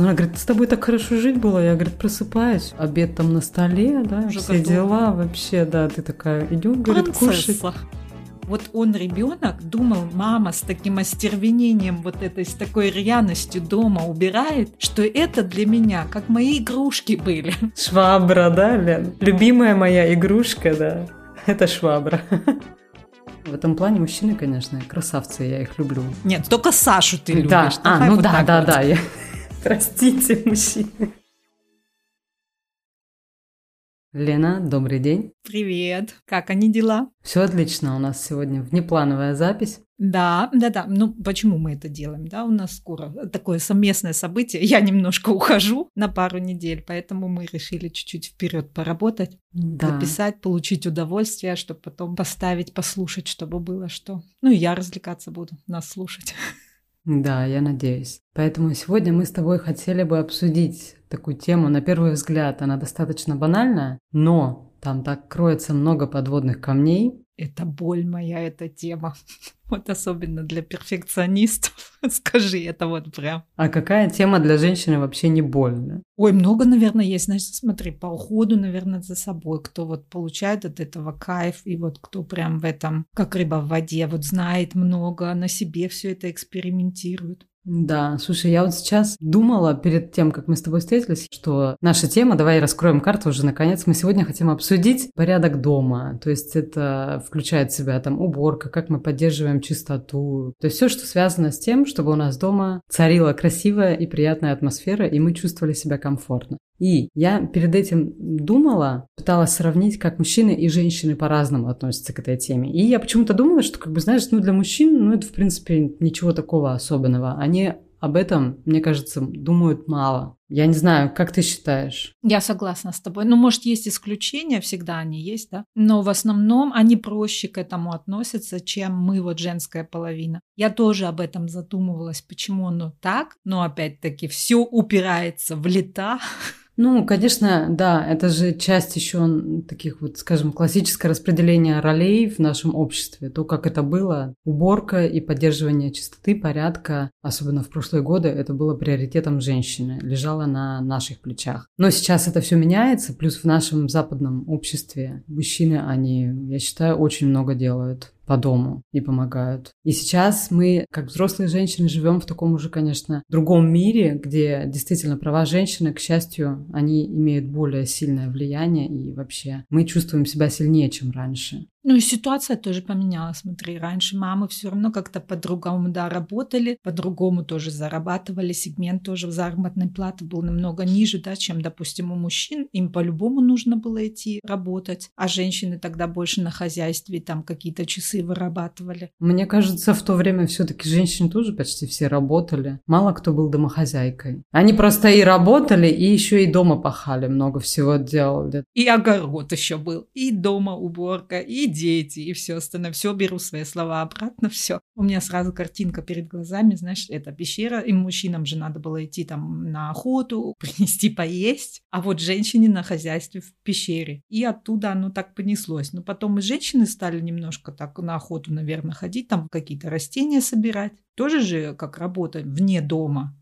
Ну, она говорит, с тобой так хорошо жить было. Я, говорит, просыпаюсь, обед там на столе, да, Уже все готов. дела вообще, да, ты такая, идем, говорит, кушать. Вот он, ребенок, думал, мама с таким остервенением, вот этой, с такой рьяностью дома убирает, что это для меня, как мои игрушки были. Швабра, да, Лен? Любимая моя игрушка, да. Это швабра. В этом плане мужчины, конечно, красавцы, я их люблю. Нет, только Сашу ты любишь. да, а, ну вот да, да, вот. да. я- Простите, мужчины. Лена, добрый день. Привет. Как они дела? Все отлично, у нас сегодня внеплановая запись. Да, да, да. Ну, почему мы это делаем? Да, у нас скоро такое совместное событие. Я немножко ухожу на пару недель, поэтому мы решили чуть-чуть вперед поработать, Да. записать, получить удовольствие, чтобы потом поставить, послушать, чтобы было что. Ну, и я развлекаться буду, нас слушать. Да, я надеюсь. Поэтому сегодня мы с тобой хотели бы обсудить такую тему. На первый взгляд она достаточно банальная, но там так кроется много подводных камней. Это боль моя, эта тема. Вот особенно для перфекционистов. Скажи это вот прям. А какая тема для женщины вообще не больно? Ой, много, наверное, есть. Значит, смотри, по уходу, наверное, за собой, кто вот получает от этого кайф, и вот кто прям в этом, как рыба в воде, вот знает много, на себе все это экспериментирует. Да, слушай, я вот сейчас думала перед тем, как мы с тобой встретились, что наша тема, давай раскроем карту уже наконец, мы сегодня хотим обсудить порядок дома. То есть это включает в себя там уборка, как мы поддерживаем чистоту. То есть все, что связано с тем, чтобы у нас дома царила красивая и приятная атмосфера, и мы чувствовали себя комфортно. И я перед этим думала, пыталась сравнить, как мужчины и женщины по-разному относятся к этой теме. И я почему-то думала, что, как бы, знаешь, ну для мужчин, ну это, в принципе, ничего такого особенного. Они об этом, мне кажется, думают мало. Я не знаю, как ты считаешь? Я согласна с тобой. Ну, может, есть исключения, всегда они есть, да? Но в основном они проще к этому относятся, чем мы, вот женская половина. Я тоже об этом задумывалась, почему оно так, но опять-таки все упирается в лета, Ну, конечно, да, это же часть еще таких вот, скажем, классическое распределение ролей в нашем обществе. То, как это было, уборка и поддерживание чистоты, порядка, особенно в прошлые годы, это было приоритетом женщины, лежало на наших плечах. Но сейчас это все меняется, плюс в нашем западном обществе мужчины, они, я считаю, очень много делают по дому и помогают. И сейчас мы, как взрослые женщины, живем в таком уже, конечно, другом мире, где действительно права женщины, к счастью, они имеют более сильное влияние, и вообще мы чувствуем себя сильнее, чем раньше. Ну и ситуация тоже поменялась. Смотри, раньше мамы все равно как-то по-другому, да, работали, по-другому тоже зарабатывали, сегмент тоже заработной платы был намного ниже, да, чем, допустим, у мужчин. Им по-любому нужно было идти работать, а женщины тогда больше на хозяйстве там какие-то часы вырабатывали. Мне кажется, в то время все-таки женщины тоже почти все работали. Мало кто был домохозяйкой. Они просто и работали, и еще и дома пахали, много всего делали. И огород еще был, и дома уборка, и дети, и все остальное. Все беру свои слова обратно, все. У меня сразу картинка перед глазами, знаешь, это пещера, и мужчинам же надо было идти там на охоту, принести поесть, а вот женщине на хозяйстве в пещере. И оттуда оно так понеслось. Но потом и женщины стали немножко так на охоту, наверное, ходить, там какие-то растения собирать. Тоже же как работа вне дома.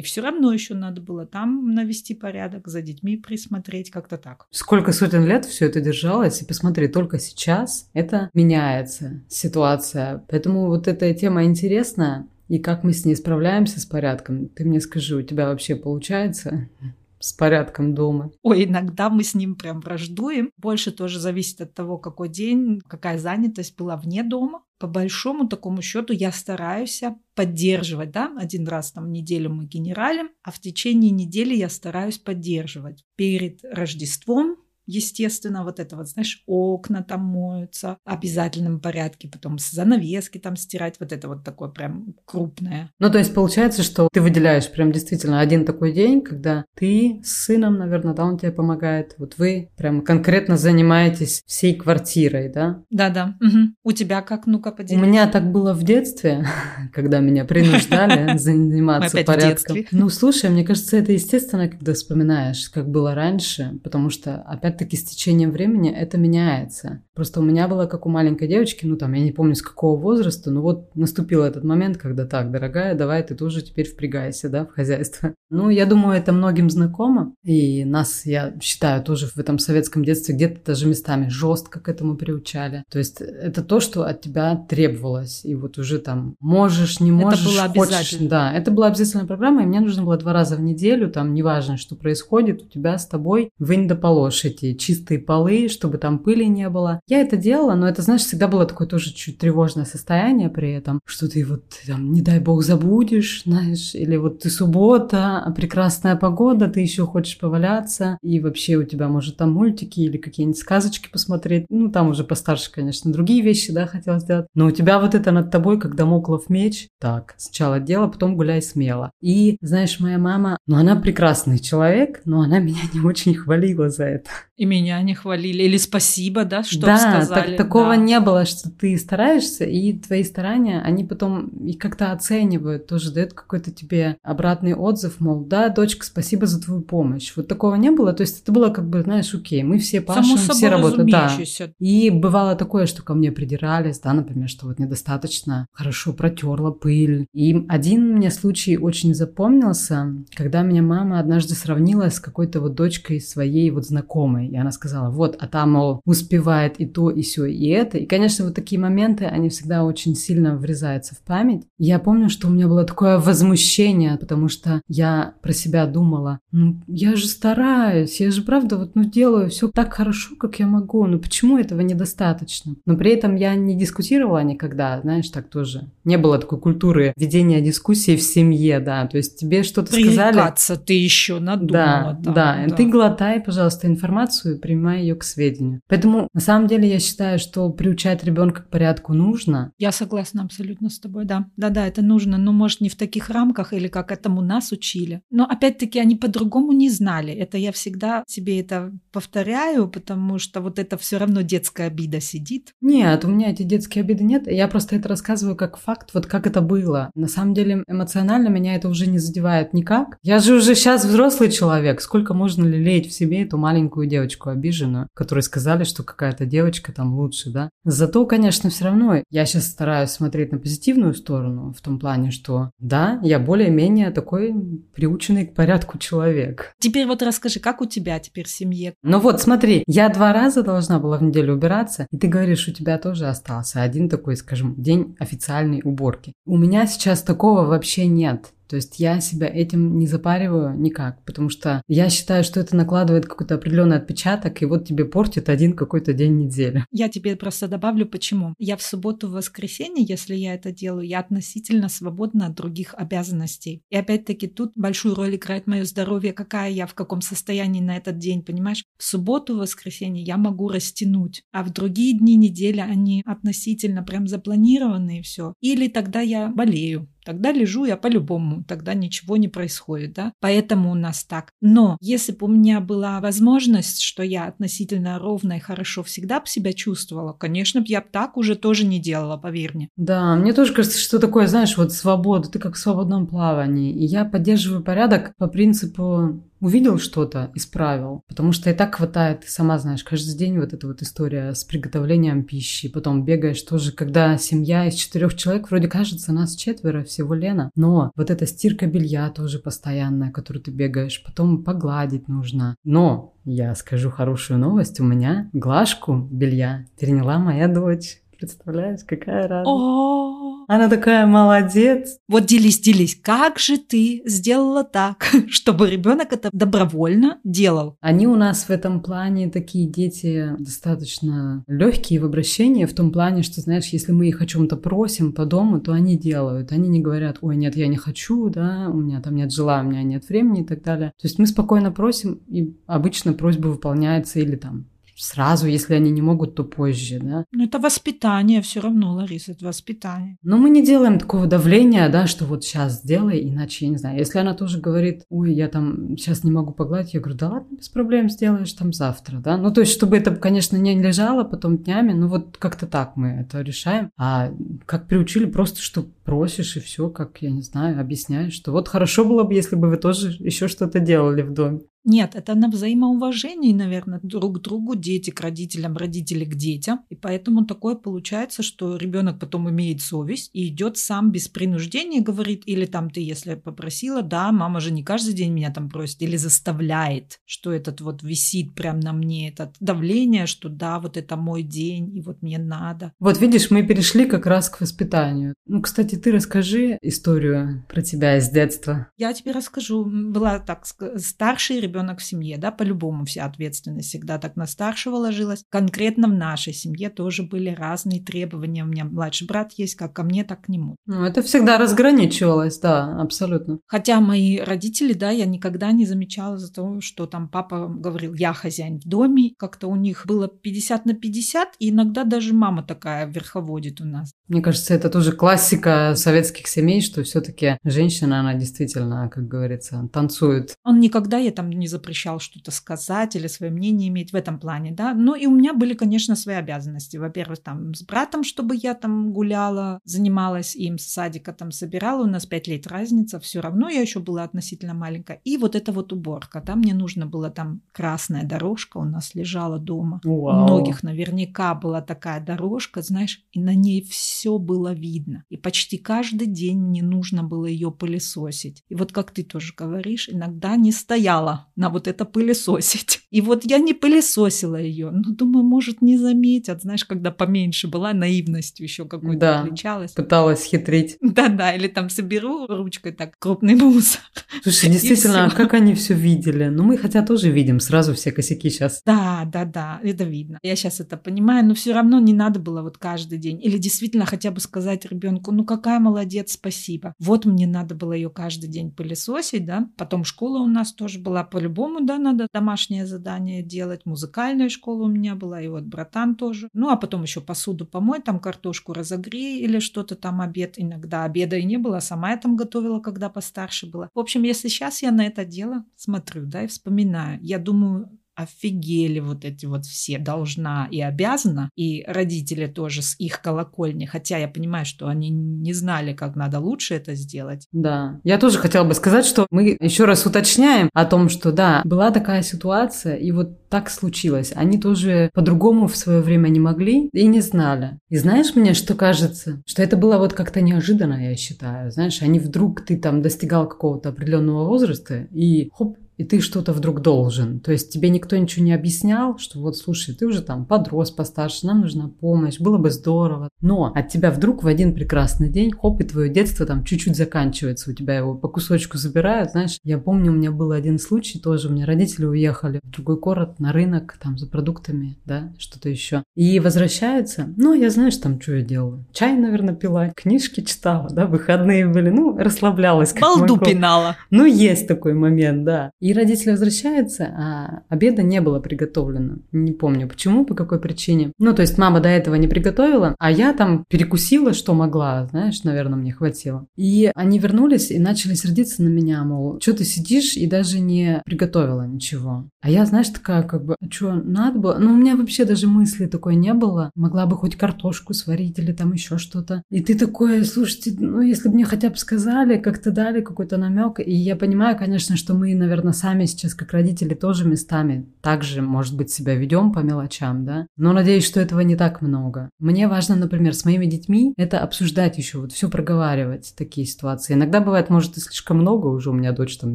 И все равно еще надо было там навести порядок, за детьми присмотреть, как-то так. Сколько сотен лет все это держалось, и посмотри, только сейчас это меняется ситуация. Поэтому вот эта тема интересная, и как мы с ней справляемся с порядком. Ты мне скажи, у тебя вообще получается с порядком дома? Ой, иногда мы с ним прям враждуем. Больше тоже зависит от того, какой день, какая занятость была вне дома. По большому такому счету я стараюсь поддерживать, да, один раз там в неделю мы генералим, а в течение недели я стараюсь поддерживать. Перед Рождеством естественно, вот это вот, знаешь, окна там моются в обязательном порядке, потом занавески там стирать, вот это вот такое прям крупное. Ну, то есть получается, что ты выделяешь прям действительно один такой день, когда ты с сыном, наверное, да, он тебе помогает, вот вы прям конкретно занимаетесь всей квартирой, да? Да-да. Мгм. У тебя как? Ну-ка, У поделись. меня так было в детстве, когда меня принуждали заниматься опять порядком. Ну, слушай, мне кажется, это естественно, когда вспоминаешь, как было раньше, потому что, опять-таки, опять-таки с течением времени это меняется. Просто у меня было как у маленькой девочки, ну там, я не помню с какого возраста, но вот наступил этот момент, когда так, дорогая, давай ты тоже теперь впрягайся, да, в хозяйство. Ну, я думаю, это многим знакомо, и нас, я считаю, тоже в этом советском детстве где-то даже местами жестко к этому приучали. То есть это то, что от тебя требовалось, и вот уже там можешь, не можешь, это было хочешь. Да, это была обязательная программа, и мне нужно было два раза в неделю, там, неважно, что происходит, у тебя с тобой вынь да положь эти чистые полы, чтобы там пыли не было. Я это делала, но это, знаешь, всегда было такое тоже чуть тревожное состояние при этом, что ты вот там, не дай бог, забудешь, знаешь, или вот ты суббота, прекрасная погода, ты еще хочешь поваляться, и вообще у тебя, может, там мультики или какие-нибудь сказочки посмотреть. Ну, там уже постарше, конечно, другие вещи, да, хотел сделать. Но у тебя вот это над тобой, когда моклов меч, так, сначала дело, потом гуляй смело. И, знаешь, моя мама, ну, она прекрасный человек, но она меня не очень хвалила за это. И меня не хвалили. Или спасибо, да, что да, сказали. Так, такого да. не было, что ты стараешься, и твои старания, они потом как-то оценивают, тоже дают какой-то тебе обратный отзыв, мол, да, дочка, спасибо за твою помощь. Вот такого не было, то есть это было как бы, знаешь, окей, мы все пашем, Само все работают. Да. И бывало такое, что ко мне придирались, да, например, что вот недостаточно хорошо протерла пыль. И один мне случай очень запомнился, когда меня мама однажды сравнила с какой-то вот дочкой своей вот знакомой. И она сказала, вот, а там, мол, успевает и то, и все, и это. И, конечно, вот такие моменты, они всегда очень сильно врезаются в память. Я помню, что у меня было такое возмущение, потому что я про себя думала, ну, я же стараюсь, я же правда вот, ну, делаю все так хорошо, как я могу, ну, почему этого недостаточно? Но при этом я не дискутировала никогда, знаешь, так тоже. Не было такой культуры ведения дискуссий в семье, да, то есть тебе что-то сказали. ты еще надумала. Да, да, да, ты глотай, пожалуйста, информацию, принимай ее к сведению. Поэтому, на самом деле, я считаю, что приучать ребенка к порядку нужно. Я согласна абсолютно с тобой, да. Да-да, это нужно, но, может, не в таких рамках или как этому нас учили. Но, опять-таки, они по-другому не знали. Это я всегда себе это повторяю, потому что вот это все равно детская обида сидит. Нет, у меня эти детские обиды нет. Я просто это рассказываю как факт, вот как это было. На самом деле, эмоционально меня это уже не задевает никак. Я же уже сейчас взрослый человек. Сколько можно лелеять в себе эту маленькую девочку обиженную, которой сказали, что какая-то девочка там лучше, да? Зато, конечно, все равно я сейчас стараюсь смотреть на позитивную сторону, в том плане, что да, я более-менее такой приученный к порядку человек. Теперь вот расскажи, как у тебя теперь в семье? Ну вот, смотри, я два раза должна была в неделю убираться, и ты говоришь, у тебя тоже остался один такой, скажем, день официальной уборки. У меня сейчас такого вообще нет. То есть я себя этим не запариваю никак, потому что я считаю, что это накладывает какой-то определенный отпечаток, и вот тебе портит один какой-то день недели. Я тебе просто добавлю, почему. Я в субботу, в воскресенье, если я это делаю, я относительно свободна от других обязанностей. И опять-таки тут большую роль играет мое здоровье, какая я, в каком состоянии на этот день, понимаешь? В субботу, в воскресенье я могу растянуть, а в другие дни недели они относительно прям запланированы и все. Или тогда я болею, тогда лежу я по-любому, тогда ничего не происходит, да, поэтому у нас так. Но если бы у меня была возможность, что я относительно ровно и хорошо всегда бы себя чувствовала, конечно, я бы так уже тоже не делала, поверь мне. Да, мне тоже кажется, что такое, знаешь, вот свобода, ты как в свободном плавании, и я поддерживаю порядок по принципу увидел что-то, исправил. Потому что и так хватает, ты сама знаешь, каждый день вот эта вот история с приготовлением пищи. Потом бегаешь тоже, когда семья из четырех человек, вроде кажется, нас четверо, всего Лена. Но вот эта стирка белья тоже постоянная, которую ты бегаешь. Потом погладить нужно. Но я скажу хорошую новость. У меня глажку белья переняла моя дочь. Представляешь, какая радость. О, Она такая молодец. вот делись, делись. Как же ты сделала так, чтобы ребенок это добровольно делал? Они у нас в этом плане такие дети достаточно легкие в обращении, в том плане, что, знаешь, если мы их о чем-то просим по дому, то они делают. Они не говорят, ой, нет, я не хочу, да, у меня там нет желания, у меня нет времени и так далее. То есть мы спокойно просим, и обычно просьба выполняется или там сразу, если они не могут, то позже, да. Ну, это воспитание все равно, Лариса, это воспитание. Но мы не делаем такого давления, да, что вот сейчас сделай, иначе, я не знаю. Если она тоже говорит, ой, я там сейчас не могу погладить, я говорю, да ладно, без проблем, сделаешь там завтра, да. Ну, то есть, чтобы это, конечно, не лежало потом днями, ну, вот как-то так мы это решаем. А как приучили, просто что просишь и все, как, я не знаю, объясняешь, что вот хорошо было бы, если бы вы тоже еще что-то делали в доме. Нет, это на взаимоуважении, наверное, друг к другу, дети к родителям, родители к детям. И поэтому такое получается, что ребенок потом имеет совесть и идет сам без принуждения, говорит, или там ты, если попросила, да, мама же не каждый день меня там просит, или заставляет, что этот вот висит прям на мне, это давление, что да, вот это мой день, и вот мне надо. Вот видишь, мы перешли как раз к воспитанию. Ну, кстати, ты расскажи историю про тебя из детства. Я тебе расскажу. Была так старший ребенок в семье, да, по-любому вся ответственность всегда так на старшего ложилась. Конкретно в нашей семье тоже были разные требования. У меня младший брат есть, как ко мне, так к нему. Ну, это всегда разграничивалось, да, абсолютно. Хотя мои родители, да, я никогда не замечала за то, что там папа говорил, я хозяин в доме. Как-то у них было 50 на 50, и иногда даже мама такая верховодит у нас. Мне кажется, это тоже классика советских семей, что все-таки женщина, она действительно, как говорится, танцует. Он никогда ей там не запрещал что-то сказать или свое мнение иметь в этом плане, да. Но и у меня были, конечно, свои обязанности. Во-первых, там с братом, чтобы я там гуляла, занималась им с садика там собирала. У нас пять лет разница, все равно я еще была относительно маленькая. И вот эта вот уборка. Там мне нужно было там красная дорожка у нас лежала дома. Вау. У многих наверняка была такая дорожка, знаешь, и на ней все все было видно. И почти каждый день мне нужно было ее пылесосить. И вот как ты тоже говоришь, иногда не стояла на вот это пылесосить. И вот я не пылесосила ее. Ну, думаю, может, не заметят. Знаешь, когда поменьше была, наивностью еще какой-то да, отличалась. пыталась хитрить. Да-да, или там соберу ручкой так крупный мусор. Слушай, действительно, а как они все видели? Ну, мы хотя тоже видим сразу все косяки сейчас. Да, да, да, это видно. Я сейчас это понимаю, но все равно не надо было вот каждый день. Или действительно хотя бы сказать ребенку, ну какая молодец, спасибо. Вот мне надо было ее каждый день пылесосить, да. Потом школа у нас тоже была по-любому, да, надо домашнее задание делать. Музыкальная школа у меня была, и вот братан тоже. Ну, а потом еще посуду помой, там картошку разогрей или что-то там обед. Иногда обеда и не было, сама я там готовила, когда постарше была. В общем, если сейчас я на это дело смотрю, да, и вспоминаю, я думаю, офигели вот эти вот все должна и обязана, и родители тоже с их колокольни, хотя я понимаю, что они не знали, как надо лучше это сделать. Да, я тоже хотела бы сказать, что мы еще раз уточняем о том, что да, была такая ситуация, и вот так случилось. Они тоже по-другому в свое время не могли и не знали. И знаешь мне, что кажется? Что это было вот как-то неожиданно, я считаю. Знаешь, они вдруг, ты там достигал какого-то определенного возраста, и хоп, и ты что-то вдруг должен. То есть тебе никто ничего не объяснял, что вот, слушай, ты уже там подрос постарше, нам нужна помощь, было бы здорово. Но от тебя вдруг в один прекрасный день, хоп, и твое детство там чуть-чуть заканчивается, у тебя его по кусочку забирают, знаешь. Я помню, у меня был один случай тоже, у меня родители уехали в другой город на рынок, там, за продуктами, да, что-то еще. И возвращаются, ну, я знаешь, там, что я делала? Чай, наверное, пила, книжки читала, да, выходные были, ну, расслаблялась. Балду пинала. Ну, есть такой момент, да. И родители возвращаются, а обеда не было приготовлено. Не помню почему, по какой причине. Ну, то есть мама до этого не приготовила, а я там перекусила, что могла, знаешь, наверное, мне хватило. И они вернулись и начали сердиться на меня, мол, что ты сидишь и даже не приготовила ничего. А я, знаешь, такая как бы, а что, надо было? Ну, у меня вообще даже мысли такой не было. Могла бы хоть картошку сварить или там еще что-то. И ты такой, слушайте, ну, если бы мне хотя бы сказали, как-то дали какой-то намек. И я понимаю, конечно, что мы, наверное, сами сейчас, как родители, тоже местами также, может быть, себя ведем по мелочам, да. Но надеюсь, что этого не так много. Мне важно, например, с моими детьми это обсуждать еще, вот все проговаривать, такие ситуации. Иногда бывает, может, и слишком много уже у меня дочь там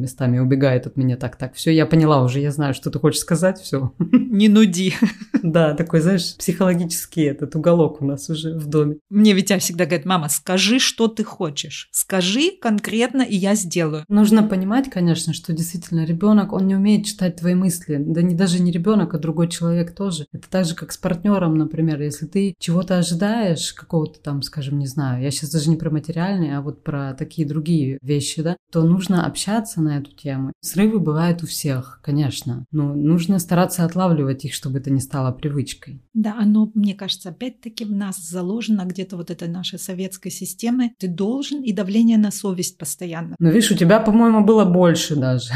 местами убегает от меня так-так. Все, я поняла уже, я знаю, что ты хочешь сказать, все. Не нуди. Да, такой, знаешь, психологический этот уголок у нас уже в доме. Мне Витя всегда говорит, мама, скажи, что ты хочешь. Скажи конкретно, и я сделаю. Нужно понимать, конечно, что действительно ребенок, он не умеет читать твои мысли. Да не даже не ребенок, а другой человек тоже. Это так же, как с партнером, например. Если ты чего-то ожидаешь, какого-то там, скажем, не знаю, я сейчас даже не про материальные, а вот про такие другие вещи, да, то нужно общаться на эту тему. Срывы бывают у всех, конечно. Но нужно стараться отлавливать их, чтобы это не стало привычкой. Да, оно, мне кажется, опять-таки в нас заложено где-то вот этой нашей советской системы. Ты должен, и давление на совесть постоянно. Но видишь, у тебя, по-моему, было больше даже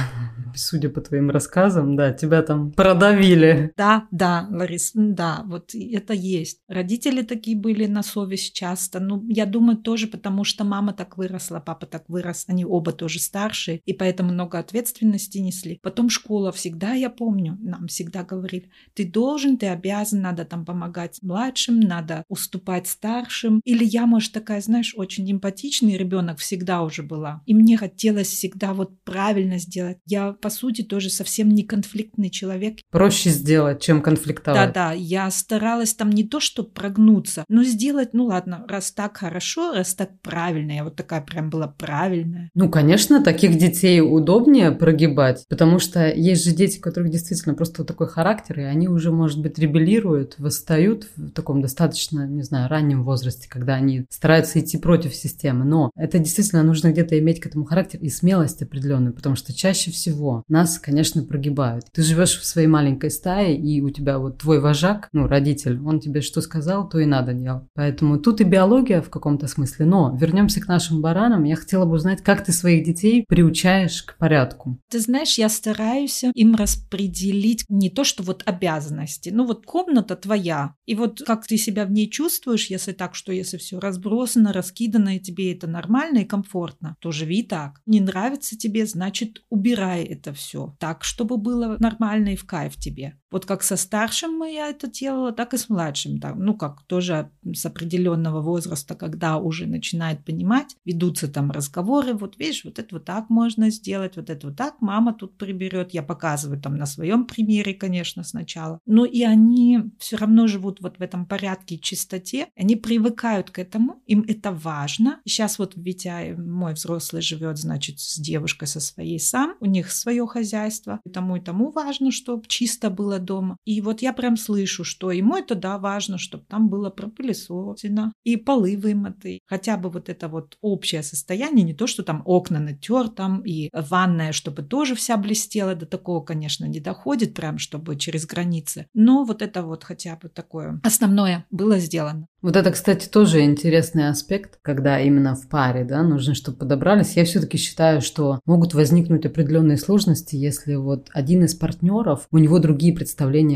судя по твоим рассказам, да, тебя там продавили. Да, да, Ларис, да, вот это есть. Родители такие были на совесть часто. Ну, я думаю, тоже потому, что мама так выросла, папа так вырос, они оба тоже старшие, и поэтому много ответственности несли. Потом школа всегда, я помню, нам всегда говорили, ты должен, ты обязан, надо там помогать младшим, надо уступать старшим. Или я, может, такая, знаешь, очень эмпатичный ребенок всегда уже была. И мне хотелось всегда вот правильно сделать. Я, по сути, тоже совсем не конфликтный человек. Проще сделать, чем конфликтовать. Да-да, я старалась там не то, что прогнуться, но сделать, ну ладно, раз так хорошо, раз так правильно. Я вот такая прям была правильная. Ну, конечно, таких детей удобнее прогибать, потому что есть же дети, у которых действительно просто вот такой характер, и они уже, может быть, ребелируют, восстают в таком достаточно, не знаю, раннем возрасте, когда они стараются идти против системы. Но это действительно нужно где-то иметь к этому характер и смелость определенную, потому что чаще всего нас, конечно, прогибают. Ты живешь в своей маленькой стае, и у тебя вот твой вожак, ну, родитель, он тебе что сказал, то и надо делать. Поэтому тут и биология в каком-то смысле. Но вернемся к нашим баранам. Я хотела бы узнать, как ты своих детей приучаешь к порядку. Ты знаешь, я стараюсь им распределить не то, что вот обязанности, ну вот комната твоя, и вот как ты себя в ней чувствуешь, если так, что если все разбросано, раскидано, и тебе это нормально и комфортно, то живи так. Не нравится тебе, значит, убирай это все так, чтобы было нормально и в кайф тебе. Вот как со старшим я это делала, так и с младшим. Так, ну, как тоже с определенного возраста, когда уже начинает понимать, ведутся там разговоры, вот видишь, вот это вот так можно сделать, вот это вот так мама тут приберет. Я показываю там на своем примере, конечно, сначала. Но и они все равно живут вот в этом порядке и чистоте. Они привыкают к этому, им это важно. Сейчас вот Витя, мой взрослый, живет, значит, с девушкой со своей сам, у них свое хозяйство. И тому и тому важно, чтобы чисто было дома. И вот я прям слышу, что ему это, да, важно, чтобы там было пропылесосено и полы вымыты. Хотя бы вот это вот общее состояние, не то, что там окна натер там и ванная, чтобы тоже вся блестела, до такого, конечно, не доходит прям, чтобы через границы. Но вот это вот хотя бы такое основное было сделано. Вот это, кстати, тоже интересный аспект, когда именно в паре, да, нужно, чтобы подобрались. Я все-таки считаю, что могут возникнуть определенные сложности, если вот один из партнеров, у него другие представления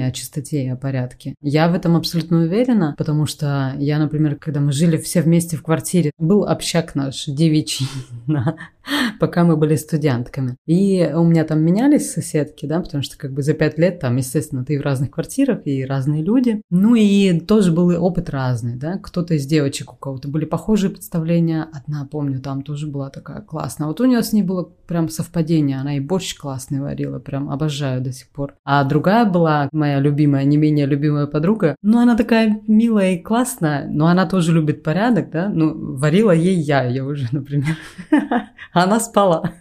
о чистоте и о порядке. Я в этом абсолютно уверена, потому что я, например, когда мы жили все вместе в квартире, был общак наш девичий, пока мы были студентками. И у меня там менялись соседки, да, потому что как бы за пять лет там, естественно, ты в разных квартирах и разные люди. Ну и тоже был опыт разный да, кто-то из девочек, у кого-то были похожие представления, одна, помню, там тоже была такая классная. Вот у нее с ней было прям совпадение, она и борщ классный варила, прям обожаю до сих пор. А другая была моя любимая, не менее любимая подруга, ну, она такая милая и классная, но она тоже любит порядок, да, ну, варила ей я ее уже, например. Она спала.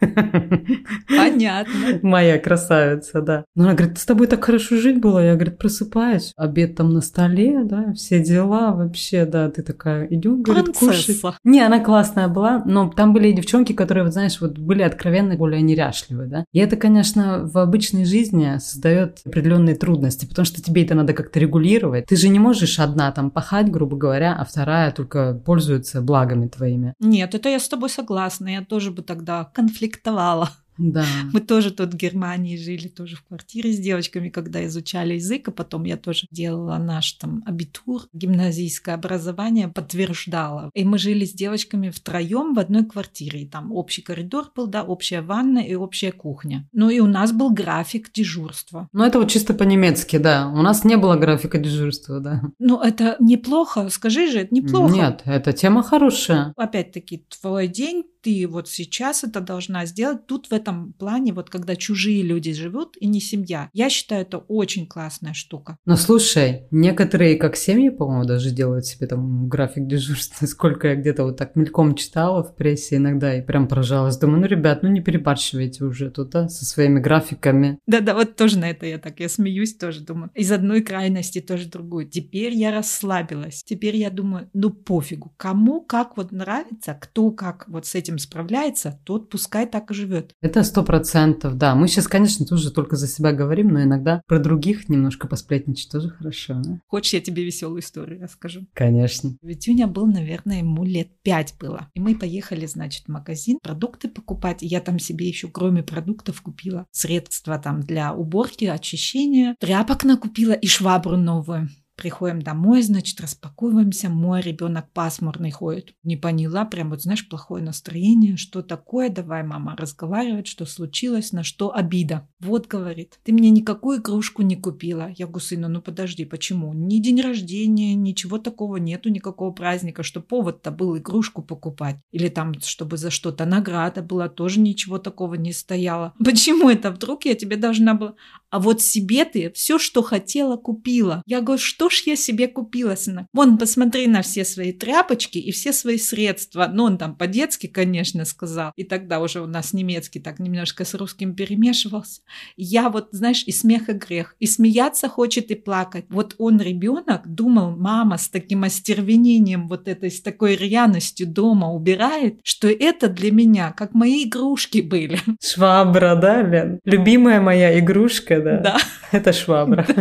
Понятно. Моя красавица, да. Но она говорит, с тобой так хорошо жить было. Я, говорит, просыпаюсь, обед там на столе, да, все дела вообще да, ты такая, идем, говорит, кушать. Не, она классная была, но там были девчонки, которые, вот знаешь, вот были откровенно более неряшливые, да. И это, конечно, в обычной жизни создает определенные трудности, потому что тебе это надо как-то регулировать. Ты же не можешь одна там пахать, грубо говоря, а вторая только пользуется благами твоими. Нет, это я с тобой согласна. Я тоже бы тогда конфликтовала. Да. Мы тоже тут в Германии жили, тоже в квартире с девочками, когда изучали язык, а потом я тоже делала наш там абитур, гимназийское образование подтверждала. И мы жили с девочками втроем в одной квартире. И там общий коридор был, да, общая ванна и общая кухня. Ну и у нас был график дежурства. Ну это вот чисто по-немецки, да. У нас не было графика дежурства, да. Ну это неплохо, скажи же, это неплохо. Нет, эта тема хорошая. Опять-таки, твой день ты вот сейчас это должна сделать. Тут в этом плане, вот когда чужие люди живут и не семья, я считаю, это очень классная штука. Но слушай, некоторые, как семьи, по-моему, даже делают себе там график дежурства. Сколько я где-то вот так мельком читала в прессе иногда и прям поражалась. Думаю, ну, ребят, ну не перебарщивайте уже тут, да, со своими графиками. Да-да, вот тоже на это я так, я смеюсь тоже, думаю. Из одной крайности тоже другую. Теперь я расслабилась. Теперь я думаю, ну пофигу, кому как вот нравится, кто как вот с этим этим справляется, тот пускай так и живет. Это сто процентов, да. Мы сейчас, конечно, тоже только за себя говорим, но иногда про других немножко посплетничать тоже хорошо. Да? Хочешь, я тебе веселую историю расскажу? Конечно. Витюня был, наверное, ему лет пять было. И мы поехали, значит, в магазин продукты покупать. И я там себе еще, кроме продуктов, купила средства там для уборки, очищения, тряпок накупила и швабру новую. Приходим домой, значит, распаковываемся. Мой ребенок пасмурный ходит. Не поняла, прям вот, знаешь, плохое настроение. Что такое? Давай, мама, разговаривать, что случилось, на что обида. Вот, говорит, ты мне никакую игрушку не купила. Я говорю, сыну, ну подожди, почему? Ни день рождения, ничего такого нету, никакого праздника, что повод-то был игрушку покупать. Или там, чтобы за что-то награда была, тоже ничего такого не стояло. Почему это вдруг я тебе должна была? А вот себе ты все, что хотела, купила. Я говорю, что ж я себе купила, сынок? Вон, посмотри на все свои тряпочки и все свои средства. Ну, он там по-детски, конечно, сказал. И тогда уже у нас немецкий так немножко с русским перемешивался. Я вот, знаешь, и смех, и грех. И смеяться хочет, и плакать. Вот он, ребенок, думал, мама с таким остервенением, вот этой, с такой рьяностью дома убирает, что это для меня, как мои игрушки были. Швабра, да, Лен? Любимая моя игрушка, да? Да. Это швабра.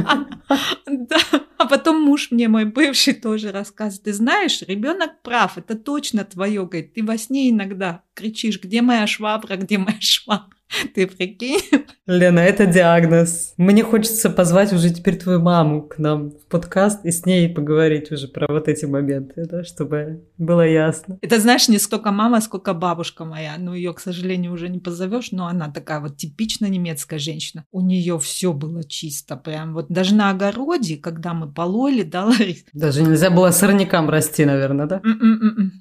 Да. да. А потом муж мне, мой бывший, тоже рассказывает. Ты знаешь, ребенок прав, это точно твое. Говорит, ты во сне иногда кричишь, где моя швабра, где моя швабра. Ты прикинь? Лена, это диагноз. Мне хочется позвать уже теперь твою маму к нам в подкаст и с ней поговорить уже про вот эти моменты, да, чтобы было ясно. Это, знаешь, не столько мама, сколько бабушка моя. Ну, ее, к сожалению, уже не позовешь, но она такая вот типично немецкая женщина. У нее все было чисто, прям вот даже на огороде, когда мы пололи, да, Ларис? Даже нельзя было сорнякам расти, наверное, да?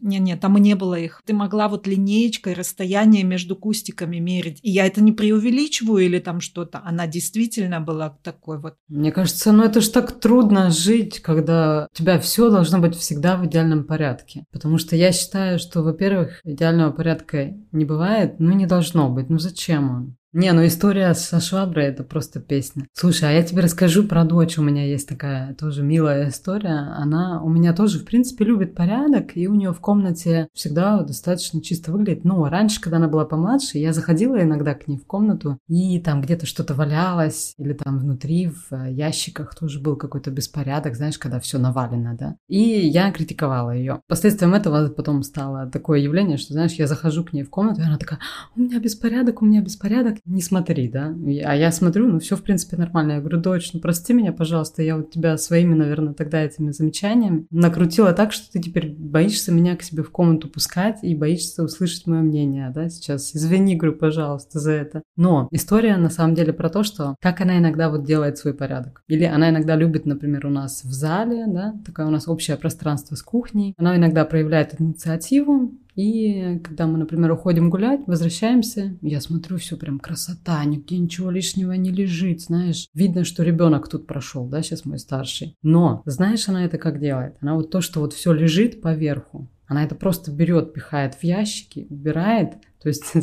Не-не, там не было их. Ты могла вот линеечкой расстояние между кустиками мерить. И я это не преувеличиваю или там что-то. Она действительно была такой вот. Мне кажется, ну это ж так трудно жить, когда у тебя все должно быть всегда в идеальном порядке. Потому что я считаю, что, во-первых, идеального порядка не бывает, ну не должно быть. Ну зачем он? Не, ну история со шваброй это просто песня. Слушай, а я тебе расскажу про дочь. У меня есть такая тоже милая история. Она у меня тоже, в принципе, любит порядок, и у нее в комнате всегда достаточно чисто выглядит. Ну, раньше, когда она была помладше, я заходила иногда к ней в комнату, и там где-то что-то валялось, или там внутри в э, ящиках тоже был какой-то беспорядок, знаешь, когда все навалено, да. И я критиковала ее. Последствием этого потом стало такое явление, что, знаешь, я захожу к ней в комнату, и она такая, у меня беспорядок, у меня беспорядок не смотри, да. А я смотрю, ну все в принципе нормально. Я говорю, дочь, ну прости меня, пожалуйста, я вот тебя своими, наверное, тогда этими замечаниями накрутила так, что ты теперь боишься меня к себе в комнату пускать и боишься услышать мое мнение, да, сейчас. Извини, говорю, пожалуйста, за это. Но история на самом деле про то, что как она иногда вот делает свой порядок. Или она иногда любит, например, у нас в зале, да, такое у нас общее пространство с кухней. Она иногда проявляет инициативу, и когда мы, например, уходим гулять, возвращаемся, я смотрю, все прям красота, нигде ничего лишнего не лежит, знаешь. Видно, что ребенок тут прошел, да, сейчас мой старший. Но, знаешь, она это как делает? Она вот то, что вот все лежит поверху, она это просто берет, пихает в ящики, убирает, то есть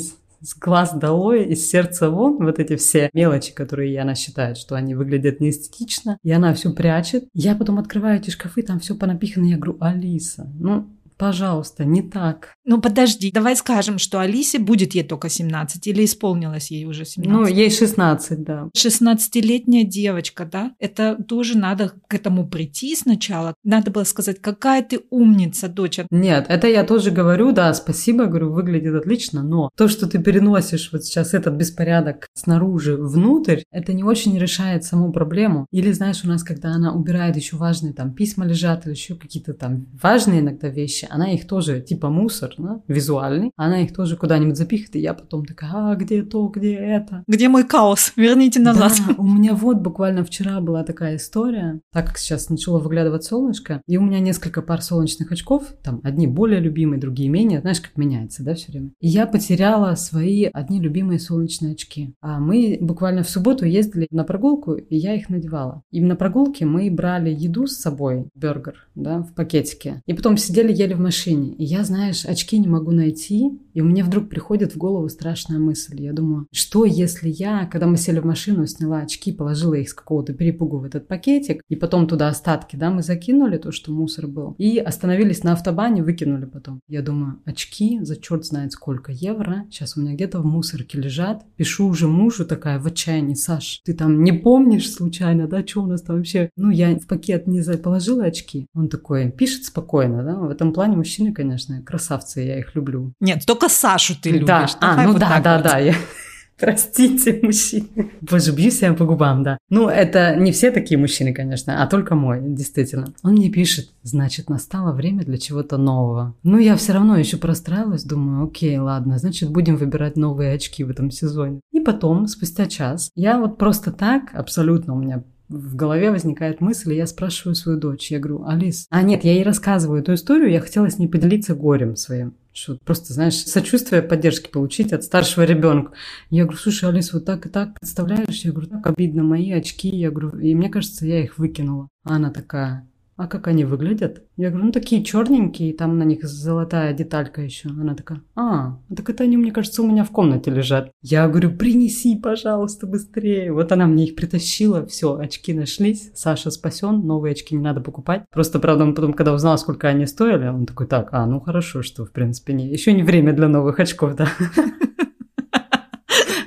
с глаз долой, из сердца вон, вот эти все мелочи, которые она считает, что они выглядят неэстетично, и она все прячет. Я потом открываю эти шкафы, там все понапихано, я говорю, Алиса, ну, Пожалуйста, не так. Ну подожди, давай скажем, что Алисе будет ей только 17 или исполнилось ей уже 17? Ну, ей 16, да. 16-летняя девочка, да? Это тоже надо к этому прийти сначала. Надо было сказать, какая ты умница, доча. Нет, это я тоже говорю, да, спасибо, говорю, выглядит отлично, но то, что ты переносишь вот сейчас этот беспорядок снаружи внутрь, это не очень решает саму проблему. Или, знаешь, у нас, когда она убирает еще важные там письма лежат или еще какие-то там важные иногда вещи, она их тоже, типа мусор, да, визуальный, она их тоже куда-нибудь запихает, и я потом такая, а, где то, где это? Где мой хаос? Верните назад. Да, у меня вот буквально вчера была такая история, так как сейчас начало выглядывать солнышко, и у меня несколько пар солнечных очков, там одни более любимые, другие менее, знаешь, как меняется, да, все время. И я потеряла свои одни любимые солнечные очки. А мы буквально в субботу ездили на прогулку, и я их надевала. И на прогулке мы брали еду с собой, бергер, да, в пакетике. И потом сидели, ели в машине, и я, знаешь, очки не могу найти, и мне вдруг приходит в голову страшная мысль. Я думаю, что если я, когда мы сели в машину, сняла очки, положила их с какого-то перепугу в этот пакетик, и потом туда остатки, да, мы закинули то, что мусор был, и остановились на автобане, выкинули потом. Я думаю, очки за черт знает сколько евро, сейчас у меня где-то в мусорке лежат, пишу уже мужу такая в отчаянии, Саш, ты там не помнишь случайно, да, что у нас там вообще? Ну, я в пакет не положила очки. Он такой, пишет спокойно, да, в этом плане мужчины, конечно, красавцы, я их люблю. Нет, только Сашу ты любишь. Да, Давай а, ну вот да, да, вот. да, я... Простите, мужчины. Боже, бью себя по губам, да. Ну, это не все такие мужчины, конечно, а только мой, действительно. Он мне пишет, значит, настало время для чего-то нового. Ну, я все равно еще простраивалась, думаю, окей, ладно, значит, будем выбирать новые очки в этом сезоне. И потом, спустя час, я вот просто так, абсолютно у меня в голове возникает мысль, и я спрашиваю свою дочь, я говорю, Алис, а нет, я ей рассказываю эту историю, я хотела с ней поделиться горем своим, что просто, знаешь, сочувствие, поддержки получить от старшего ребенка. Я говорю, слушай, Алис, вот так и так, представляешь? Я говорю, так обидно, мои очки, я говорю, и мне кажется, я их выкинула. А она такая, а как они выглядят? Я говорю, ну такие черненькие, там на них золотая деталька еще. Она такая, а, так это они, мне кажется, у меня в комнате лежат. Я говорю, принеси, пожалуйста, быстрее. Вот она мне их притащила, все, очки нашлись, Саша спасен, новые очки не надо покупать. Просто, правда, он потом, когда узнал, сколько они стоили, он такой, так, а, ну хорошо, что, в принципе, не, еще не время для новых очков, да.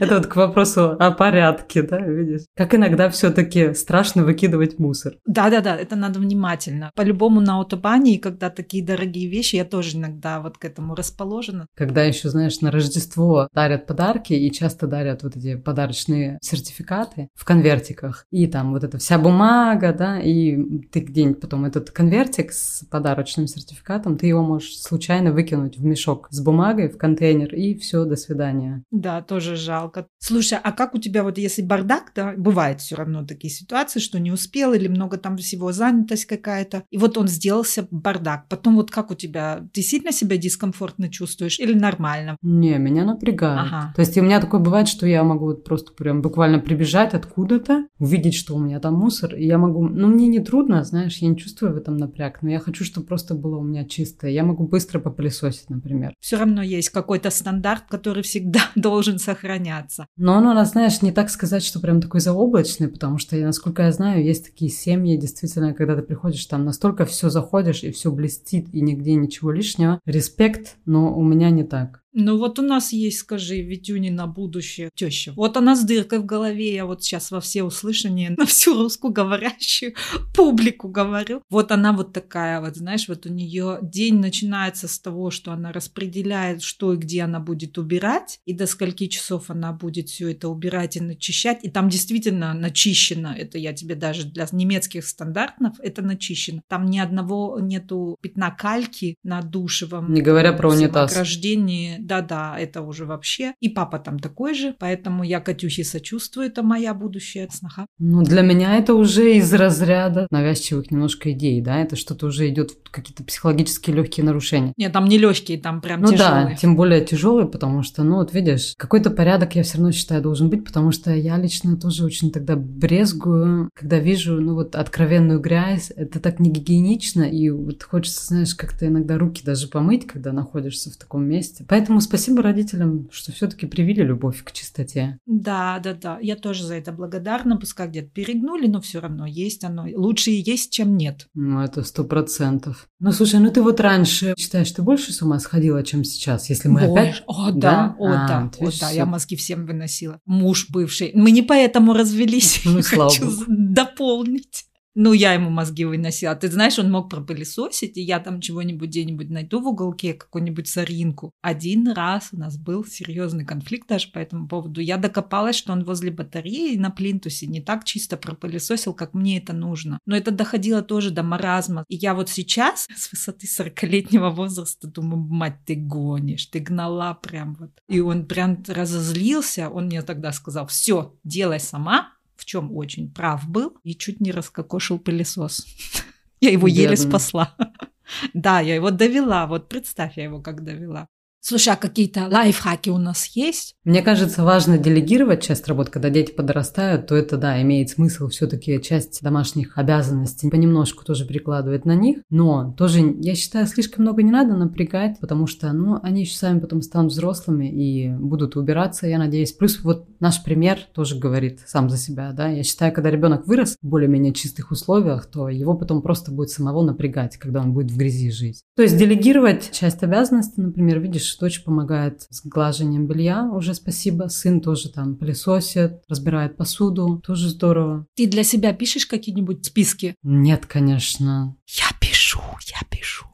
Это вот к вопросу о порядке, да, видишь? Как иногда все-таки страшно выкидывать мусор. Да-да-да, это надо внимательно. По-любому на автобане, и когда такие дорогие вещи, я тоже иногда вот к этому расположена. Когда еще, знаешь, на Рождество дарят подарки, и часто дарят вот эти подарочные сертификаты в конвертиках, и там вот эта вся бумага, да, и ты где-нибудь потом этот конвертик с подарочным сертификатом, ты его можешь случайно выкинуть в мешок с бумагой, в контейнер, и все, до свидания. Да, тоже жалко. Слушай, а как у тебя вот если бардак, да, бывает все равно такие ситуации, что не успел или много там всего, занятость какая-то, и вот он сделался бардак. Потом вот как у тебя, ты сильно себя дискомфортно чувствуешь или нормально? Не, меня напрягает. Ага. То есть у меня такое бывает, что я могу вот просто прям буквально прибежать откуда-то, увидеть, что у меня там мусор, и я могу... Ну, мне не трудно, знаешь, я не чувствую в этом напряг, но я хочу, чтобы просто было у меня чистое. Я могу быстро попылесосить, например. Все равно есть какой-то стандарт, который всегда должен сохраняться. Но он у нас, знаешь, не так сказать, что прям такой заоблачный, потому что, насколько я знаю, есть такие семьи, действительно, когда ты приходишь, там настолько все заходишь, и все блестит, и нигде ничего лишнего. Респект, но у меня не так. Ну вот у нас есть, скажи, Витюни на будущее теща. Вот она с дыркой в голове, я вот сейчас во все услышания на всю русскоговорящую публику говорю. Вот она вот такая вот, знаешь, вот у нее день начинается с того, что она распределяет, что и где она будет убирать, и до скольки часов она будет все это убирать и начищать. И там действительно начищено, это я тебе даже для немецких стандартов, это начищено. Там ни одного нету пятна кальки на душевом Не говоря про унитаз. ограждении. Да-да, это уже вообще. И папа там такой же, поэтому я Катюхе сочувствую, это моя будущая сноха. Ну, для меня это уже из разряда навязчивых немножко идей, да, это что-то уже идет какие-то психологические легкие нарушения. Нет, там не легкие, там прям Ну тяжелые. да, тем более тяжелые, потому что, ну вот видишь, какой-то порядок я все равно считаю должен быть, потому что я лично тоже очень тогда брезгую, когда вижу, ну вот откровенную грязь, это так не гигиенично, и вот хочется, знаешь, как-то иногда руки даже помыть, когда находишься в таком месте. Поэтому спасибо родителям, что все-таки привили любовь к чистоте. Да, да, да. Я тоже за это благодарна. Пускай где-то перегнули, но все равно есть оно. Лучше и есть, чем нет. Ну, это сто процентов. Ну, слушай, ну ты вот раньше считаешь, ты больше с ума сходила, чем сейчас, если мы Ой, опять... О, да, Да? о, А, да, о, да, я мозги всем выносила. Муж бывший. Мы не поэтому развелись. Ну, слава Хочу дополнить. Ну, я ему мозги выносила. Ты знаешь, он мог пропылесосить, и я там чего-нибудь где-нибудь найду в уголке, какую-нибудь соринку. Один раз у нас был серьезный конфликт даже по этому поводу. Я докопалась, что он возле батареи на плинтусе не так чисто пропылесосил, как мне это нужно. Но это доходило тоже до маразма. И я вот сейчас с высоты 40-летнего возраста думаю, мать, ты гонишь, ты гнала прям вот. И он прям разозлился, он мне тогда сказал, все, делай сама, в чем очень прав был, и чуть не раскокошил пылесос. Я его еле спасла. Да, я его довела, вот представь, я его как довела. Слушай, а какие-то лайфхаки у нас есть? Мне кажется, важно делегировать часть работ. Когда дети подрастают, то это, да, имеет смысл все-таки часть домашних обязанностей понемножку тоже прикладывать на них. Но тоже, я считаю, слишком много не надо напрягать, потому что, ну, они еще сами потом станут взрослыми и будут убираться, я надеюсь. Плюс вот наш пример тоже говорит сам за себя, да. Я считаю, когда ребенок вырос в более-менее чистых условиях, то его потом просто будет самого напрягать, когда он будет в грязи жить. То есть делегировать часть обязанностей, например, видишь, дочь помогает с глажением белья, уже спасибо. Сын тоже там пылесосит, разбирает посуду, тоже здорово. Ты для себя пишешь какие-нибудь списки? Нет, конечно. Я пишу, я пишу.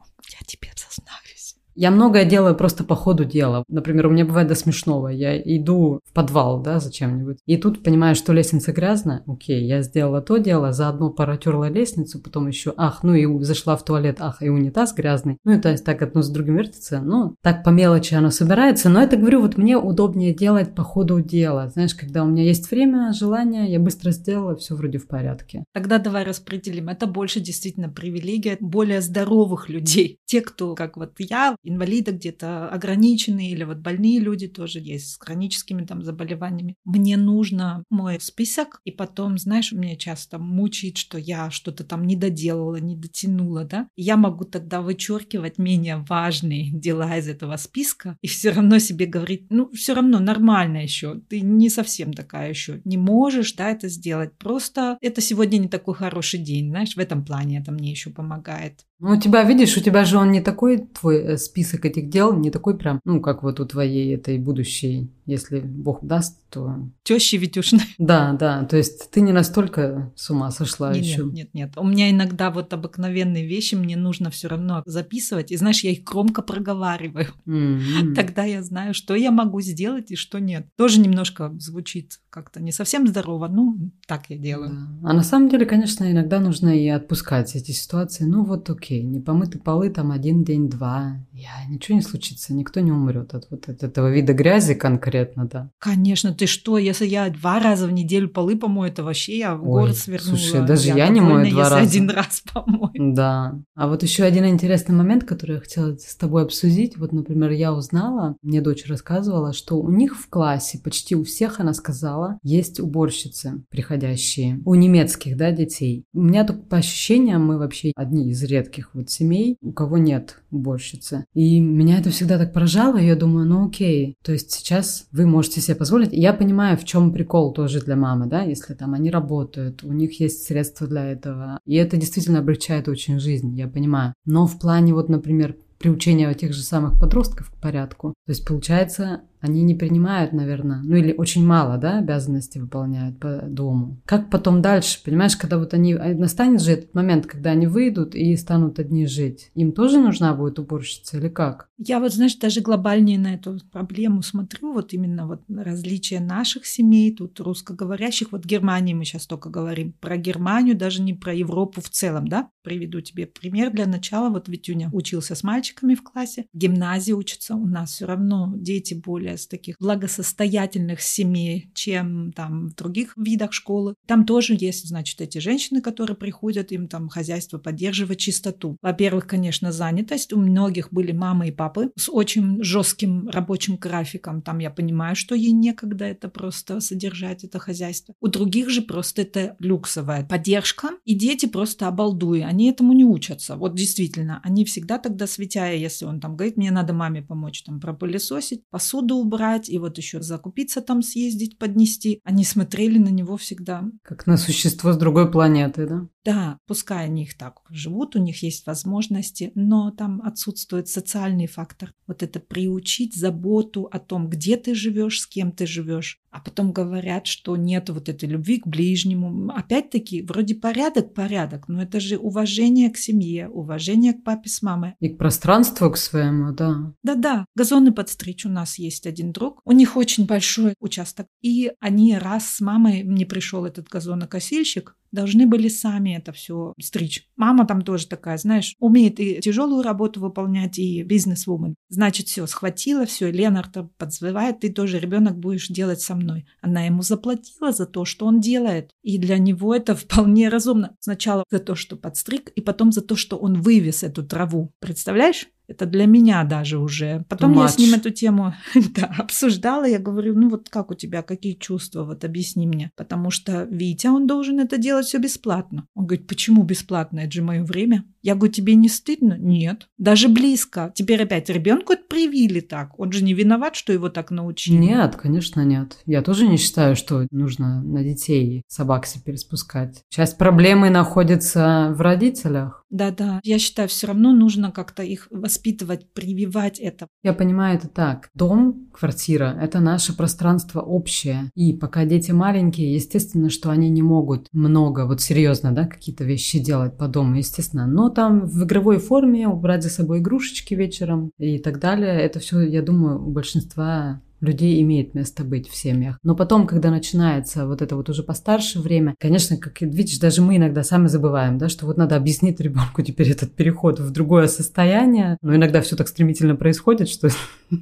Я многое делаю просто по ходу дела. Например, у меня бывает до смешного. Я иду в подвал, да, зачем-нибудь. И тут понимаю, что лестница грязная. Окей, я сделала то дело, заодно протерла лестницу, потом еще, ах, ну и зашла в туалет, ах, и унитаз грязный. Ну и то есть так одно с другим вертится. Ну, так по мелочи оно собирается. Но это, говорю, вот мне удобнее делать по ходу дела. Знаешь, когда у меня есть время, желание, я быстро сделала, все вроде в порядке. Тогда давай распределим. Это больше действительно привилегия более здоровых людей. Те, кто, как вот я, инвалиды где-то ограниченные или вот больные люди тоже есть с хроническими там заболеваниями. Мне нужно мой список, и потом, знаешь, меня часто мучает, что я что-то там не доделала, не дотянула, да. Я могу тогда вычеркивать менее важные дела из этого списка и все равно себе говорить, ну, все равно нормально еще, ты не совсем такая еще, не можешь, да, это сделать. Просто это сегодня не такой хороший день, знаешь, в этом плане это мне еще помогает. Ну, у тебя, видишь, у тебя же он не такой, твой э, список этих дел, не такой прям, ну, как вот у твоей этой будущей, если Бог даст, то... Тещи Витюшной. Да, да, то есть ты не настолько с ума сошла нет, еще. Нет, нет, нет. У меня иногда вот обыкновенные вещи мне нужно все равно записывать, и знаешь, я их громко проговариваю. Mm-hmm. Тогда я знаю, что я могу сделать и что нет. Тоже немножко звучит как-то не совсем здорово, ну, так я делаю. Да. А на самом деле, конечно, иногда нужно и отпускать эти ситуации. Ну, вот окей окей, не помыты полы там один день, два, я, ничего не случится, никто не умрет от вот от этого вида грязи конкретно, да. Конечно, ты что, если я два раза в неделю полы помою, это вообще я в город свернула. Слушай, даже я, я не мою два если раза. один раз помою. Да. А вот еще один интересный момент, который я хотела с тобой обсудить. Вот, например, я узнала, мне дочь рассказывала, что у них в классе, почти у всех, она сказала, есть уборщицы приходящие. У немецких, да, детей. У меня только по ощущениям мы вообще одни из редких таких вот семей, у кого нет уборщицы. И меня это всегда так поражало, и я думаю, ну окей, то есть сейчас вы можете себе позволить. И я понимаю, в чем прикол тоже для мамы, да, если там они работают, у них есть средства для этого. И это действительно облегчает очень жизнь, я понимаю. Но в плане вот, например, приучения тех же самых подростков к порядку. То есть, получается, они не принимают, наверное, ну или очень мало, да, обязанностей выполняют по дому. Как потом дальше, понимаешь, когда вот они, а настанет же этот момент, когда они выйдут и станут одни жить, им тоже нужна будет уборщица или как? Я вот, знаешь, даже глобальнее на эту проблему смотрю, вот именно вот различия наших семей, тут русскоговорящих, вот Германии мы сейчас только говорим, про Германию, даже не про Европу в целом, да, приведу тебе пример. Для начала, вот Витюня учился с мальчиками в классе, в гимназии учится, у нас все равно дети более более с таких благосостоятельных семей, чем там в других видах школы. Там тоже есть, значит, эти женщины, которые приходят, им там хозяйство поддерживать чистоту. Во-первых, конечно, занятость. У многих были мамы и папы с очень жестким рабочим графиком. Там я понимаю, что ей некогда это просто содержать, это хозяйство. У других же просто это люксовая поддержка, и дети просто обалдуи. Они этому не учатся. Вот действительно, они всегда тогда светяя, если он там говорит, мне надо маме помочь там пропылесосить, посуду убрать, и вот еще закупиться там съездить, поднести. Они смотрели на него всегда. Как на существо с другой планеты, да? Да, пускай они их так живут, у них есть возможности, но там отсутствует социальный фактор. Вот это приучить заботу о том, где ты живешь, с кем ты живешь. А потом говорят, что нет вот этой любви к ближнему. Опять-таки, вроде порядок, порядок, но это же уважение к семье, уважение к папе с мамой. И к пространству к своему, да. Да-да, газоны подстричь у нас есть один друг. У них очень большой участок. И они раз с мамой, мне пришел этот газонокосильщик, должны были сами это все стричь. Мама там тоже такая, знаешь, умеет и тяжелую работу выполнять, и бизнес-вумен. Значит, все, схватила, все, Ленарта подзвывает, ты тоже ребенок будешь делать со мной. Она ему заплатила за то, что он делает. И для него это вполне разумно. Сначала за то, что подстриг, и потом за то, что он вывез эту траву. Представляешь? Это для меня даже уже. Потом я с ним эту тему да, обсуждала. Я говорю, ну вот как у тебя, какие чувства, вот объясни мне. Потому что Витя, он должен это делать все бесплатно. Он говорит, почему бесплатно? Это же мое время. Я говорю, тебе не стыдно? Нет. Даже близко. Теперь опять ребенку это привили так. Он же не виноват, что его так научили. Нет, конечно, нет. Я тоже не считаю, что нужно на детей собак себе спускать. Часть проблемы находится в родителях. Да-да. Я считаю, все равно нужно как-то их воспитывать, прививать это. Я понимаю это так. Дом, квартира – это наше пространство общее. И пока дети маленькие, естественно, что они не могут много, вот серьезно, да, какие-то вещи делать по дому, естественно. Но там в игровой форме убрать за собой игрушечки вечером и так далее. Это все, я думаю, у большинства людей имеет место быть в семьях. Но потом, когда начинается вот это вот уже постарше время, конечно, как видишь, даже мы иногда сами забываем, да, что вот надо объяснить ребенку теперь этот переход в другое состояние. Но иногда все так стремительно происходит, что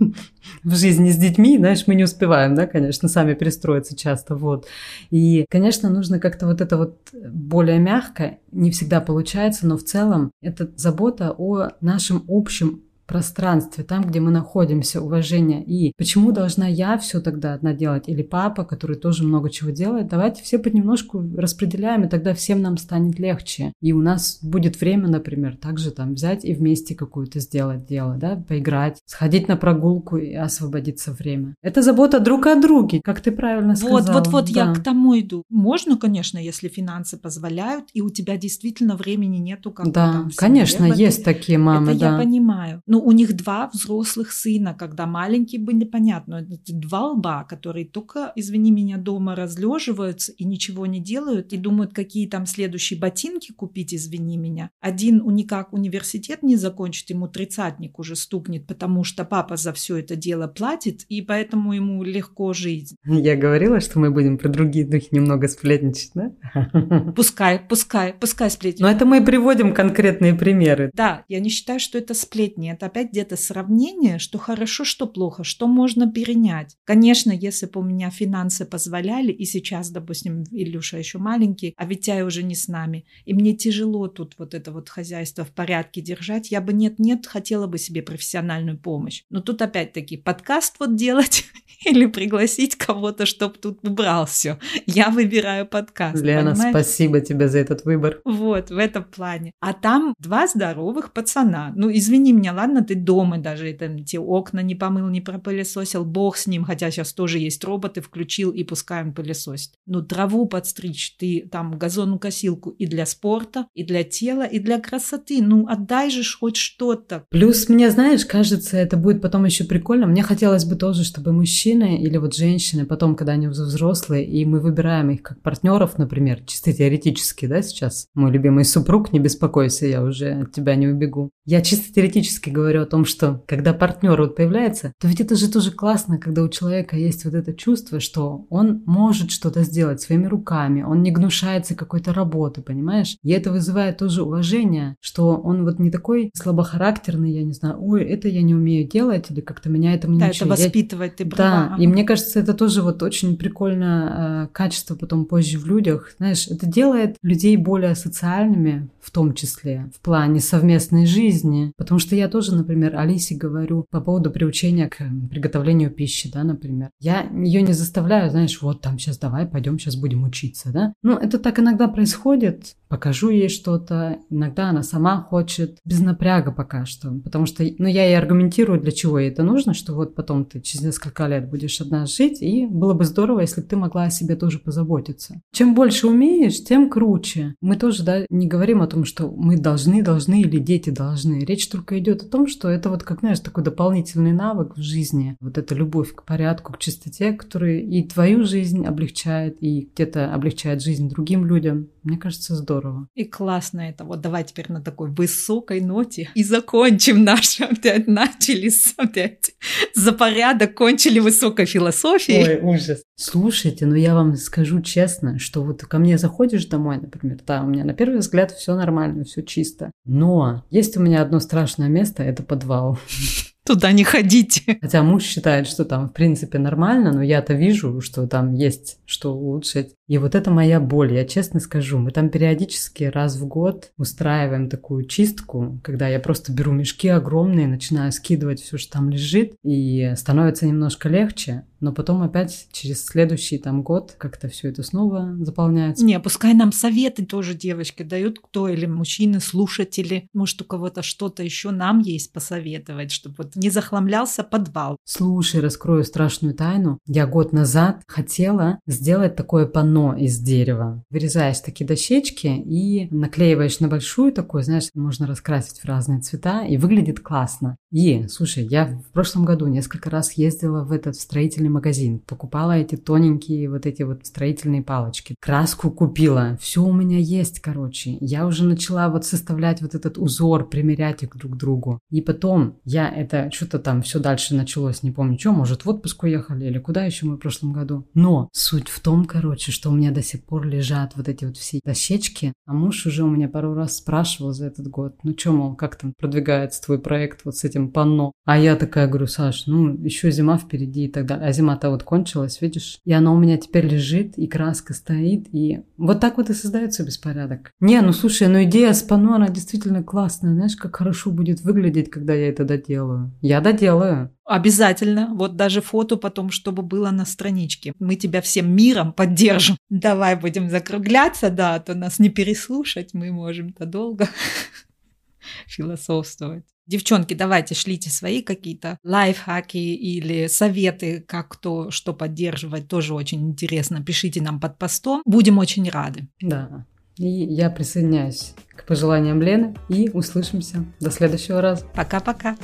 в жизни с детьми, знаешь, мы не успеваем, да, конечно, сами перестроиться часто, вот. И, конечно, нужно как-то вот это вот более мягко, не всегда получается, но в целом это забота о нашем общем пространстве, там, где мы находимся, уважение. И почему должна я все тогда одна делать? Или папа, который тоже много чего делает? Давайте все понемножку распределяем, и тогда всем нам станет легче. И у нас будет время, например, также там взять и вместе какую-то сделать дело, да, поиграть, сходить на прогулку и освободиться время. Это забота друг о друге, как ты правильно сказала. Вот, вот, вот, да. я к тому иду. Можно, конечно, если финансы позволяют, и у тебя действительно времени нету, как Да, там конечно, есть такие мамы, это да. я понимаю. Но у них два взрослых сына, когда маленькие были, понятно, это два лба, которые только, извини меня, дома разлеживаются и ничего не делают, и думают, какие там следующие ботинки купить, извини меня. Один у никак университет не закончит, ему тридцатник уже стукнет, потому что папа за все это дело платит, и поэтому ему легко жить. Я говорила, что мы будем про другие духи немного сплетничать, да? Пускай, пускай, пускай сплетни. Но это мы приводим конкретные примеры. Да, я не считаю, что это сплетни, это опять где-то сравнение, что хорошо, что плохо, что можно перенять. Конечно, если бы у меня финансы позволяли, и сейчас, допустим, Илюша еще маленький, а Витя уже не с нами, и мне тяжело тут вот это вот хозяйство в порядке держать, я бы нет-нет, хотела бы себе профессиональную помощь. Но тут опять-таки подкаст вот делать или пригласить кого-то, чтобы тут убрал все. Я выбираю подкаст. Лена, понимаешь? спасибо тебе за этот выбор. Вот, в этом плане. А там два здоровых пацана. Ну, извини меня, ладно, ты дома даже там, те окна не помыл, не пропылесосил, бог с ним, хотя сейчас тоже есть роботы, включил и пускай он пылесосит. Ну, траву подстричь, ты там газонукосилку и для спорта, и для тела, и для красоты. Ну, отдай же хоть что-то. Плюс мне, знаешь, кажется, это будет потом еще прикольно. Мне хотелось бы тоже, чтобы мужчины или вот женщины потом, когда они взрослые, и мы выбираем их как партнеров, например, чисто теоретически, да, сейчас, мой любимый супруг, не беспокойся, я уже от тебя не убегу. Я чисто теоретически говорю говорю о том, что когда партнер вот появляется, то ведь это же тоже классно, когда у человека есть вот это чувство, что он может что-то сделать своими руками, он не гнушается какой-то работы, понимаешь? И это вызывает тоже уважение, что он вот не такой слабохарактерный, я не знаю, ой, это я не умею делать, или как-то меня этому не Да, это воспитывать, я... ты права. Да, ага. и мне кажется, это тоже вот очень прикольное э, качество потом позже в людях. Знаешь, это делает людей более социальными, в том числе, в плане совместной жизни, потому что я тоже, например, Алисе говорю по поводу приучения к приготовлению пищи, да, например. Я ее не заставляю, знаешь, вот там сейчас давай, пойдем, сейчас будем учиться, да. Ну, это так иногда происходит, покажу ей что-то, иногда она сама хочет, без напряга пока что, потому что, ну, я ей аргументирую, для чего ей это нужно, что вот потом ты через несколько лет будешь одна жить, и было бы здорово, если бы ты могла о себе тоже позаботиться. Чем больше умеешь, тем круче. Мы тоже, да, не говорим о том, что мы должны, должны или дети должны. Речь только идет о том, что это вот, как, знаешь, такой дополнительный навык в жизни. Вот эта любовь к порядку, к чистоте, который и твою жизнь облегчает, и где-то облегчает жизнь другим людям. Мне кажется, здорово. И классно это. Вот давай теперь на такой высокой ноте и закончим наш опять. Начали опять за порядок, кончили высокой философией. Ой, ужас. Слушайте, ну я вам скажу честно, что вот ко мне заходишь домой, например, да, у меня на первый взгляд все нормально, все чисто. Но есть у меня одно страшное место, это подвал. Туда не ходите. Хотя муж считает, что там в принципе нормально, но я-то вижу, что там есть что улучшить. И вот это моя боль, я честно скажу. Мы там периодически раз в год устраиваем такую чистку, когда я просто беру мешки огромные, начинаю скидывать все, что там лежит, и становится немножко легче, но потом опять через следующий там год как-то все это снова заполняется. Не, пускай нам советы тоже девочки дают, кто или мужчины, слушатели, может у кого-то что-то еще нам есть посоветовать, чтобы вот не захламлялся подвал. Слушай, раскрою страшную тайну. Я год назад хотела сделать такое панно из дерева. Вырезаешь такие дощечки и наклеиваешь на большую такую, знаешь, можно раскрасить в разные цвета, и выглядит классно. И, слушай, я в прошлом году несколько раз ездила в этот строительный магазин, покупала эти тоненькие вот эти вот строительные палочки, краску купила, все у меня есть, короче. Я уже начала вот составлять вот этот узор, примерять их друг к другу. И потом я это, что-то там все дальше началось, не помню что, может в отпуск уехали или куда еще мы в прошлом году. Но суть в том, короче, что у меня до сих пор лежат вот эти вот все дощечки. А муж уже у меня пару раз спрашивал за этот год, ну что, мол, как там продвигается твой проект вот с этим панно? А я такая говорю, Саш, ну еще зима впереди и так далее. А зима-то вот кончилась, видишь? И она у меня теперь лежит, и краска стоит, и вот так вот и создается беспорядок. Не, ну слушай, ну идея с панно, она действительно классная. Знаешь, как хорошо будет выглядеть, когда я это доделаю. Я доделаю. Обязательно. Вот даже фото потом, чтобы было на страничке. Мы тебя всем миром поддержим. Давай будем закругляться, да, а то нас не переслушать. Мы можем-то долго философствовать. Девчонки, давайте шлите свои какие-то лайфхаки или советы, как кто что поддерживать. Тоже очень интересно. Пишите нам под постом. Будем очень рады. Да. И я присоединяюсь к пожеланиям Лены и услышимся. До следующего раза. Пока-пока.